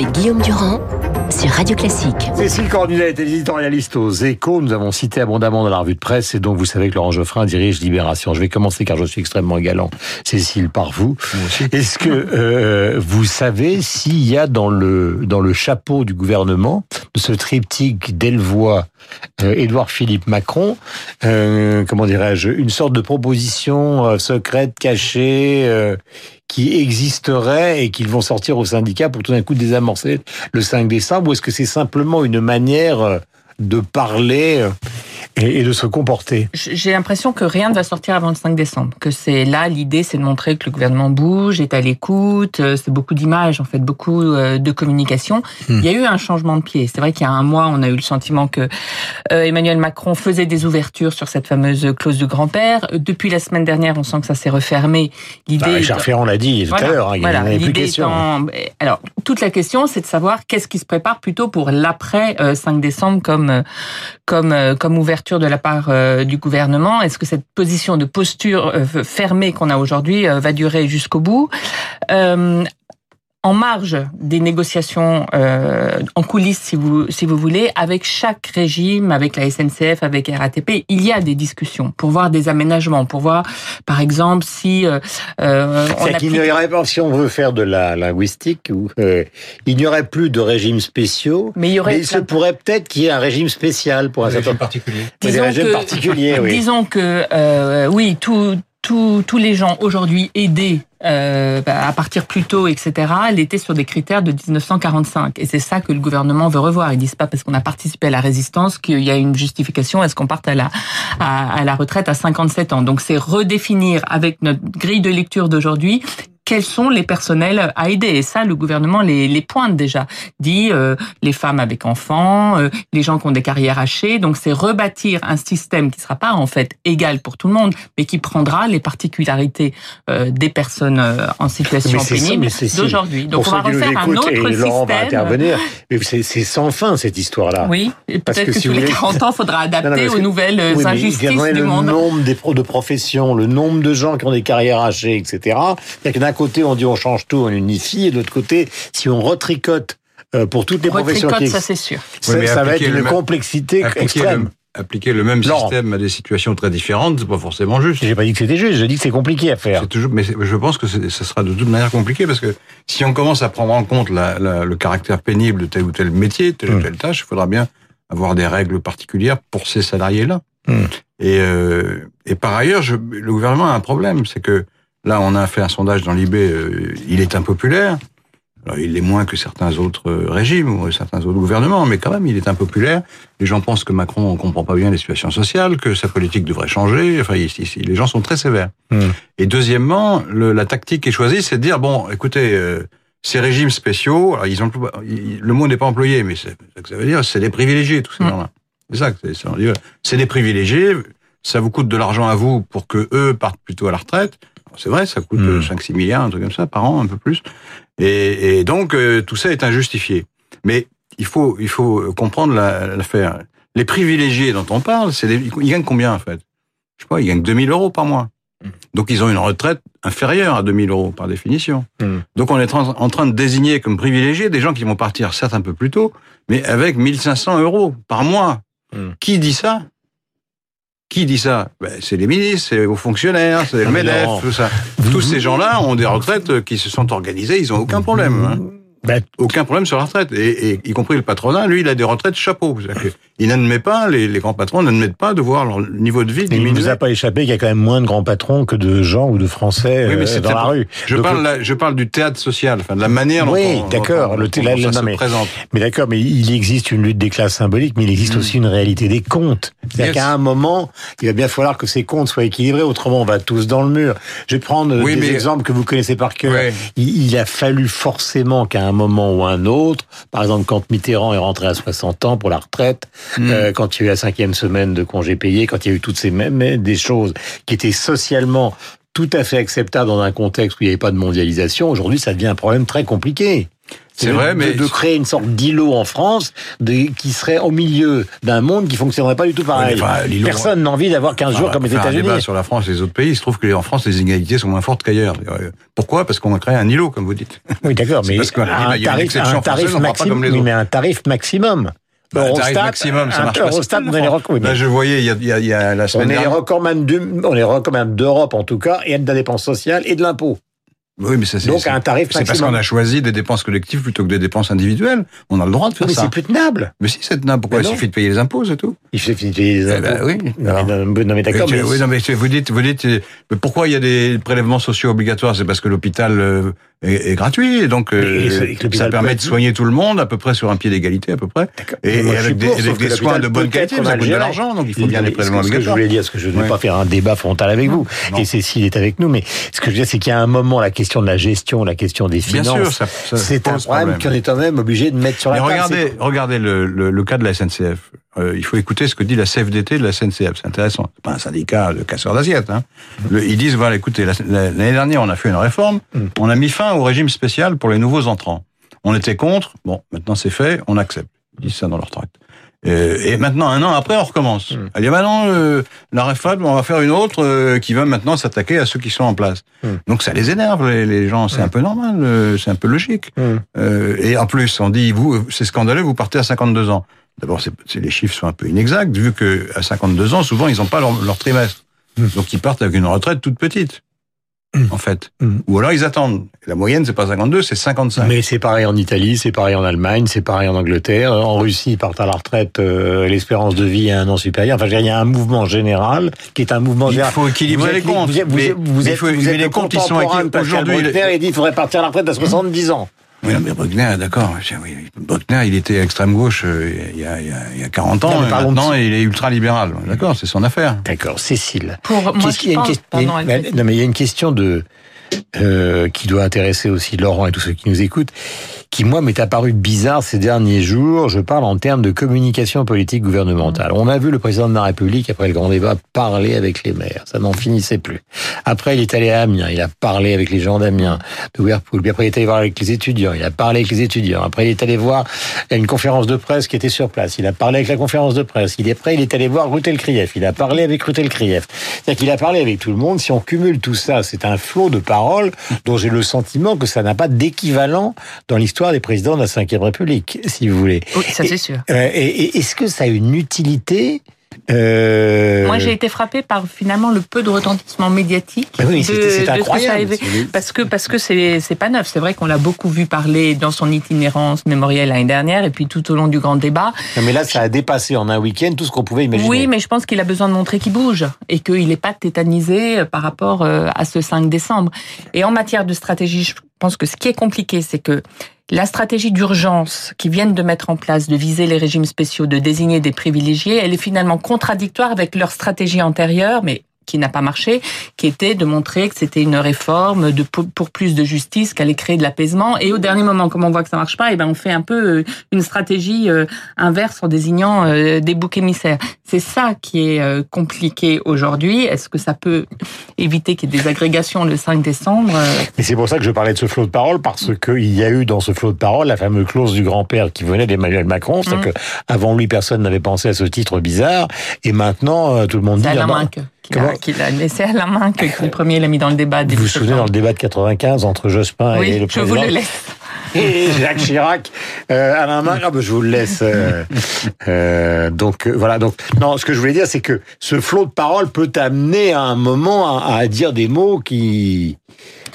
avec Guillaume Durand sur Radio Classique. Cécile Cornudet est éditorialiste aux Échos. Nous avons cité abondamment dans la revue de presse et donc vous savez que Laurent Geoffrin dirige Libération. Je vais commencer car je suis extrêmement galant, Cécile, par vous. Est-ce que euh, vous savez s'il y a dans le dans le chapeau du gouvernement ce triptyque Delvoye, euh, Édouard Philippe Macron, euh, comment dirais-je, une sorte de proposition euh, secrète, cachée, qui existerait et qu'ils vont sortir au syndicat pour tout d'un coup désamorcer le 5 décembre Ou est-ce que c'est simplement une manière de parler et, de se comporter J'ai l'impression que rien ne va sortir avant le 5 décembre. Que c'est là, l'idée, c'est de montrer que le gouvernement bouge, est à l'écoute. euh, C'est beaucoup d'images, en fait, beaucoup euh, de communication. Il y a eu un changement de pied. C'est vrai qu'il y a un mois, on a eu le sentiment que euh, Emmanuel Macron faisait des ouvertures sur cette fameuse clause du grand-père. Depuis la semaine dernière, on sent que ça s'est refermé. L'idée. bah, Richard Ferrand l'a dit tout à l'heure, hein, il n'y voilà. en avait plus question. étant- Alors, toute la question, c'est de savoir qu'est-ce qui se prépare plutôt pour l'après euh, 5 décembre comme comme comme ouverture de la part euh, du gouvernement. Est-ce que cette position de posture euh, fermée qu'on a aujourd'hui euh, va durer jusqu'au bout? En marge des négociations euh, en coulisses, si vous si vous voulez, avec chaque régime, avec la SNCF, avec RATP, il y a des discussions pour voir des aménagements, pour voir, par exemple, si euh, euh, on C'est qu'il n'y applique- aurait pas, si on veut faire de la linguistique, ou, euh, il n'y aurait plus de régimes spéciaux, mais il y aurait mais il se plein- pourrait peut-être qu'il y ait un régime spécial pour un certain particulier. Mais des régimes particuliers, oui. Disons que euh, oui, tout- tout- tous les gens aujourd'hui aidés euh, bah, à partir plus tôt, etc., l'étaient sur des critères de 1945. Et c'est ça que le gouvernement veut revoir. Ils disent pas parce qu'on a participé à la résistance qu'il y a une justification à ce qu'on parte à la, à, à la retraite à 57 ans. Donc c'est redéfinir avec notre grille de lecture d'aujourd'hui quels sont les personnels à aider. Et ça, le gouvernement les, les pointe déjà. Dit euh, les femmes avec enfants, euh, les gens qui ont des carrières hachées. Donc c'est rebâtir un système qui sera pas en fait égal pour tout le monde, mais qui prendra les particularités euh, des personnes euh, en situation c'est pénible c'est d'aujourd'hui. Donc on va refaire un autre et Laurent va système. intervenir, mais c'est c'est sans fin cette histoire-là. Oui, peut-être que que, si tous les voulez- 40 ans, faudra Non, non, adapter aux que- nouvelles Oui, mais injustices du le monde. nombre des pro de professions, le nombre de gens qui ont des carrières hachées, etc. C'est-à-dire que d'un côté, on dit on change tout, on unifie, et de l'autre côté, si on retricote euh, pour toutes les professions Retricote, qui ça c'est sûr. ça, Oui, mais ça va être une même- complexité Appliquer extrême. le, appliquer le même système à des situations très différentes, c'est pas forcément juste. J'ai pas dit que c'était juste, j'ai dit que c'est compliqué à faire. C'est toujours, mais je pense que ça sera de toute manière compliqué parce que si on commence à prendre en compte la- la- le caractère pénible de tel ou tel métier, telle ou Hmm. telle tâche, il faudra bien avoir des règles particulières pour ces salariés-là. Hmm. Et, euh, et par ailleurs, je, le gouvernement a un problème, c'est que là, on a fait un sondage dans l'IB, euh, il est impopulaire. Alors, il est moins que certains autres euh, régimes ou certains autres gouvernements, mais quand même, il est impopulaire. Les gens pensent que Macron ne comprend pas bien les situations sociales, que sa politique devrait changer. Enfin, ici, ici, les gens sont très sévères. Hmm. Et deuxièmement, le- la tactique qui est choisie, c'est de dire bon, écoutez, euh, ces régimes spéciaux, alors ils ils- le mot n'est pas employé, mais c'est ça que ça veut dire, c'est des privilégiés tous ces Mm. gens-là. C'est ça que c'est. ça, on dit, voilà. C'est des privilégiés. Ça vous coûte de l'argent à vous pour que eux partent plutôt à la retraite. C'est vrai, ça coûte Mm. 5-6 milliards, un truc comme ça, par an, un peu plus. Et, et donc, euh, tout ça est injustifié. Mais il faut, il faut comprendre la- l'affaire. Les privilégiés dont on parle, c'est ils gagnent combien en fait? Je sais pas, ils gagnent 2000 euros par mois. Donc ils ont une retraite inférieure à 2000 euros par définition. Hmm. Donc on est en, en train de désigner comme privilégiés des gens qui vont partir certes un peu plus tôt, mais avec 1500 euros par mois. Hmm. Qui dit ça? Qui dit ça? Ben, C'est les ministres, c'est les hauts fonctionnaires, c'est le mais MEDEF, tout ça. Tous ces gens-là ont des retraites qui se sont organisées, ils ont aucun problème. Hein Ben, aucun problème sur la retraite. Et, et y compris le patronat, lui, il a des retraites chapeau. Il n'admet pas, les, les grands patrons n'admettent pas de voir leur niveau de vie il ne diminuer. nous a pas échappé qu'il y a quand même moins de grands patrons que de gens ou de Français Oui, mais euh, dans la rue. Je Donc, parle, là, je parle du théâtre social, enfin de la manière dont Oui, d'accord, le dont thé- la- ça non, se mais- présente. Mais d'accord, mais il existe une lutte des classes symboliques, mais il existe Mm. aussi une réalité des comptes. C'est-à-dire Yes. qu'à un moment, il va bien falloir que ces comptes soient équilibrés, autrement on va tous dans le mur. Je vais prendre euh, Oui, des mais- exemples que vous connaissez par cœur. Il a fallu forcément qu'à un moment ou un autre, par exemple quand Mitterrand est rentré à 60 ans pour la retraite, Mm. euh, quand il y a eu la cinquième semaine de congé payé, quand il y a eu toutes ces mêmes des choses qui étaient socialement tout à fait acceptables dans un contexte où il n'y avait pas de mondialisation, aujourd'hui ça devient un problème très compliqué. C'est vrai, de- mais- de créer une sorte d'îlot en France de, qui serait au milieu d'un monde qui fonctionnerait pas du tout pareil. Mais enfin, Personne n'a envie d'avoir 15 jours comme les un débat États-Unis. sur la France et les autres pays. Il se trouve qu'en France, les inégalités sont moins fortes qu'ailleurs. Euh, Pourquoi? Parce qu'on a créé un îlot, comme vous dites. Oui, d'accord, mais parce bah, un il y a une tarif, un tarif française, on maximum, les oui, mais un tarif maximum. Bah, un tarif Eurostat, maximum, ça marche pas. Eurostat, rec- oui, mais Là, je voyais, il y a, il y a- il y a la on semaine est dernière. on est recommande d'Europe en tout cas et de la dépense sociale et de l'impôt. Oui, mais ça, c'est, Donc un tarif c'est parce qu'on a choisi des dépenses collectives plutôt que des dépenses individuelles. On a le droit de faire Mais ça. c'est plus tenable. Mais si, c'est tenable. Pourquoi Mais Il suffit de payer les impôts, c'est tout? Il suffit de payer les Eh impôts. ben oui. Non, mais, non, mais d'accord, Mais mais, oui, non, mais vous dites, vous dites, mais pourquoi il y a des prélèvements sociaux obligatoires? C'est parce que l'hôpital euh, est, est gratuit, et donc euh, Et- ça permet peut de soigner tout le monde à peu près sur un pied d'égalité à peu près, et, et avec des, avec des soins de bonne qualité, ça coûte de l'argent, donc il faut bien ce prélèvements que je obligatoires. voulais dire, ce que je ne vais Ouais. pas faire un débat frontal avec vous, non. et Cécile est avec nous, mais ce que je veux dire, c'est qu'il y a un moment, la question de la gestion, la question des finances, c'est un problème qu'on est quand même obligé de mettre sur Mais la table. regardez, regardez le, le, le cas de la SNCF. Euh, il faut écouter ce que dit la CFDT de la SNCF. C'est intéressant. C'est pas un syndicat de casseurs d'assiettes. Hein. Le- ils disent voilà, écoutez, la- la- l'année dernière, on a fait une réforme. Mm. On a mis fin au régime spécial pour les nouveaux entrants. On était contre. Bon, maintenant c'est fait. On accepte. Ils disent ça dans leur tract. Euh, et maintenant, un an après, on recommence. Mm. Elle dit, maintenant, euh, la réforme, on va faire une autre euh, qui va maintenant s'attaquer à ceux qui sont en place. Mm. Donc ça les énerve, les, les gens. C'est Mm. un peu normal, euh, c'est un peu logique. Mm. Euh, et en plus, on dit, vous, c'est scandaleux, vous partez à 52 ans. D'abord, les chiffres sont un peu inexacts, vu que à 52 ans, souvent, ils n'ont pas leur, leur trimestre. Mm. Donc, ils partent avec une retraite toute petite, Mm. en fait. Mm. Ou alors, ils attendent. La moyenne, c'est pas 52, c'est 55. Mais c'est pareil en Italie, c'est pareil en Allemagne, c'est pareil en Angleterre. En Russie, ils partent à la retraite, euh, l'espérance de vie est un an supérieur. Enfin, je veux dire, il y a un mouvement général qui est un mouvement Il faut équilibrer les comptes. Vous êtes, vous Mais- êtes, vous mais il êtes, faut- vous mais êtes les le comptes, ils sont aujourd'hui, il dit qu'il faudrait partir à la retraite à 70 ans. Oui, non, mais Bruckner, d'accord. Oui, Bruckner, il était extrême gauche euh, il y a, il y a, il y a 40 ans, Non, mais de- maintenant, il est ultra libéral. D'accord, c'est son affaire. D'accord, Cécile. Pour moi, je qu'il y a une pense- pardon, une- allez-y. non, mais il y a une question de euh, qui doit intéresser aussi Laurent et tous ceux qui nous écoutent, qui moi m'est apparu bizarre ces derniers jours. Je parle en termes de communication politique gouvernementale. On a vu le président de la République après le grand débat parler avec les maires, ça n'en finissait plus. Après, il est allé à Amiens, il a parlé avec les gens d'Amiens, de Whirlpool. Puis après, il est allé voir avec les étudiants, il a parlé avec les étudiants. Après, il est allé voir une conférence de presse qui était sur place. Il a parlé avec la conférence de presse. Il est prêt, il est allé voir Rutel Krief. Il a parlé avec Rutel Krief. C'est-à-dire qu'il a parlé avec tout le monde. Si on cumule tout ça, c'est un flot de paroles dont j'ai le sentiment que ça n'a pas d'équivalent dans l'histoire des présidents de la Ve République, si vous voulez. Oui, ça c'est sûr. Euh, et et est-ce que ça a une utilité euh... Moi, j'ai été frappée par finalement le peu de retentissement médiatique. Ben oui, de- c'est- ce incroyable. Parce que parce que c'est pas neuf. C'est vrai qu'on l'a beaucoup vu parler dans son itinérance mémorielle l'année dernière et puis tout au long du grand débat. Non, mais là, ça a dépassé en un week-end tout ce qu'on pouvait imaginer. Oui, mais je pense qu'il a besoin de montrer qu'il bouge et qu'il n'est pas tétanisé par rapport euh, à ce 5 décembre. Et en matière de stratégie, je pense que ce qui est compliqué, c'est que la stratégie d'urgence qu'ils viennent de mettre en place, de viser les régimes spéciaux, de désigner des privilégiés, elle est finalement contradictoire avec leur stratégie antérieure, mais qui n'a pas marché, qui était de montrer que c'était une réforme de pour plus de justice, qu'elle allait créer de l'apaisement. Et au dernier moment, comme on voit que ça marche pas, et ben on fait un peu euh, une stratégie euh, inverse en désignant euh, des boucs émissaires. C'est ça qui est compliqué aujourd'hui. Est-ce que ça peut éviter qu'il y ait des agrégations le 5 décembre Et c'est pour ça que je parlais de ce flot de parole, parce qu'il y a eu dans ce flot de parole la fameuse clause du grand-père qui venait d'Emmanuel Macron. C'est-à-dire que avant lui, personne n'avait pensé à ce titre bizarre. Et maintenant, tout le monde dit... Comment qui l'a laissé à la main que le premier l'a mis dans le débat. Vous vous souvenez dans le débat de 95 entre Jospin Oui, et le je président vous le laisse. Et Jacques Chirac, euh, Alain Minc, ah ben, je vous le laisse. euh, euh, donc euh, voilà. Donc non, ce que je voulais dire, c'est que ce flot de paroles peut t'amener à un moment à, à dire des mots qui.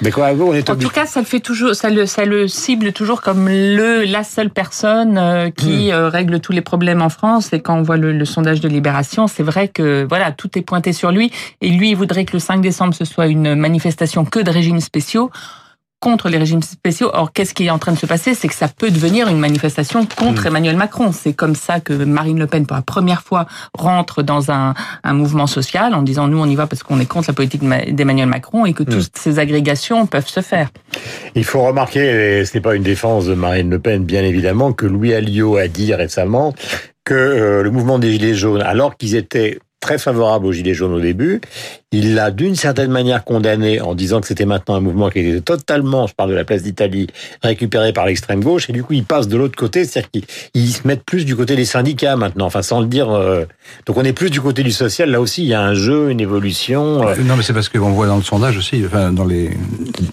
Mais quoi, on est En obligé. tout cas, ça le fait toujours, ça le, ça le cible toujours comme le, la seule personne Hmm. qui euh, règle tous les problèmes en France. Et quand on voit le, le sondage de Libération, c'est vrai que voilà, tout est pointé sur lui. Et lui, il voudrait que le 5 décembre ce soit une manifestation que de régimes spéciaux contre les régimes spéciaux. Or, qu'est-ce qui est en train de se passer? C'est que ça peut devenir une manifestation contre Hmm. Emmanuel Macron. C'est comme ça que Marine Le Pen, pour la première fois, rentre dans un, un mouvement social en disant nous, on y va parce qu'on est contre la politique de Ma- d'Emmanuel Macron et que Hmm. toutes ces agrégations peuvent se faire. Il faut remarquer, et ce n'est pas une défense de Marine Le Pen, bien évidemment, que Louis Alliot a dit récemment que euh, le mouvement des Gilets jaunes, alors qu'ils étaient très favorable aux Gilets jaunes au début. Il l'a d'une certaine manière condamné en disant que c'était maintenant un mouvement qui était totalement, je parle de la place d'Italie, récupéré par l'extrême gauche. Et du coup, il passe de l'autre côté, c'est-à-dire qu'ils se mettent plus du côté des syndicats maintenant, enfin sans le dire. euh, Donc on est plus du côté du social. Là aussi, il y a un jeu, une évolution. euh, Non, mais c'est parce qu'on voit dans le sondage aussi, enfin, dans les,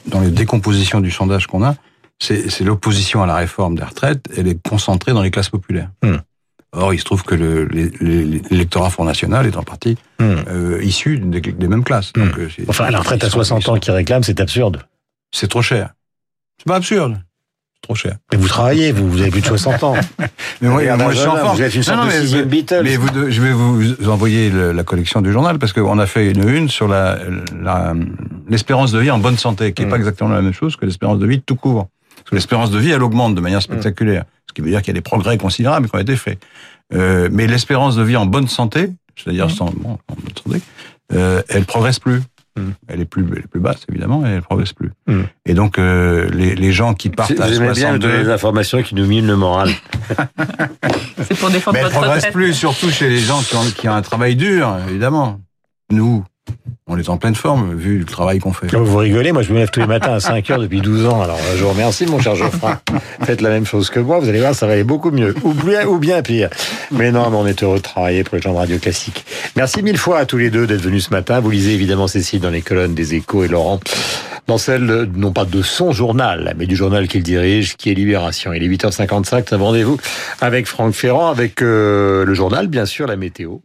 dans les décompositions du sondage qu'on a, c'est l'opposition à la réforme des retraites, elle est concentrée dans les classes populaires. Hmm. Or, il se trouve que l'électorat Front National est en partie hmm. euh, issu des, des mêmes classes. Donc, euh, Enfin, la retraite à ils sont- 60 ils sont- ans qui réclame, c'est absurde. c'est trop cher. C'est pas absurde. C'est trop cher. Mais vous travaillez, vous, vous avez plus de 60 ans. Mais moi, Regardez moi, je suis en forme. Vous êtes une sorte Non, non, de mais- sixième Beatles. Mais vous, de- je vais vous envoyer le- la collection du journal parce qu'on a fait une une sur la la- l'espérance de vie en bonne santé, qui n'est pas exactement la même chose que l'espérance de vie de tout court. Parce que l'espérance de vie, elle augmente de manière spectaculaire, ce qui veut dire qu'il y a des progrès considérables qui ont été faits. Euh, mais l'espérance de vie en bonne santé, c'est-à-dire sans bon, en bonne santé, euh, elle progresse plus. Mm. Elle est plus, elle est plus basse évidemment, et elle progresse plus. Mm. Et donc euh, les, les gens qui partent à Vous aimez bien me donner 62, des informations qui nous minent le moral. C'est pour défendre Mais elle votre progresse retraite. plus, surtout chez les gens qui ont, qui ont un travail dur, évidemment. Nous, on est en pleine forme, vu le travail qu'on fait. Vous rigolez, moi je me lève tous les matins à 5 heures depuis 12 ans. Alors je vous remercie mon cher Geoffroy. Faites la même chose que moi, vous allez voir, ça va aller beaucoup mieux. Ou bien, ou bien pire. Mais non, on est heureux de travailler pour les gens de Radio Classique. Merci mille fois à tous les deux d'être venus ce matin. Vous lisez évidemment Cécile dans les colonnes des échos et Laurent dans celle, non pas de son journal, mais du journal qu'il dirige, qui est Libération. Il est 8h55, c'est un rendez-vous avec Franck Ferrand, avec euh, le journal, bien sûr, la météo.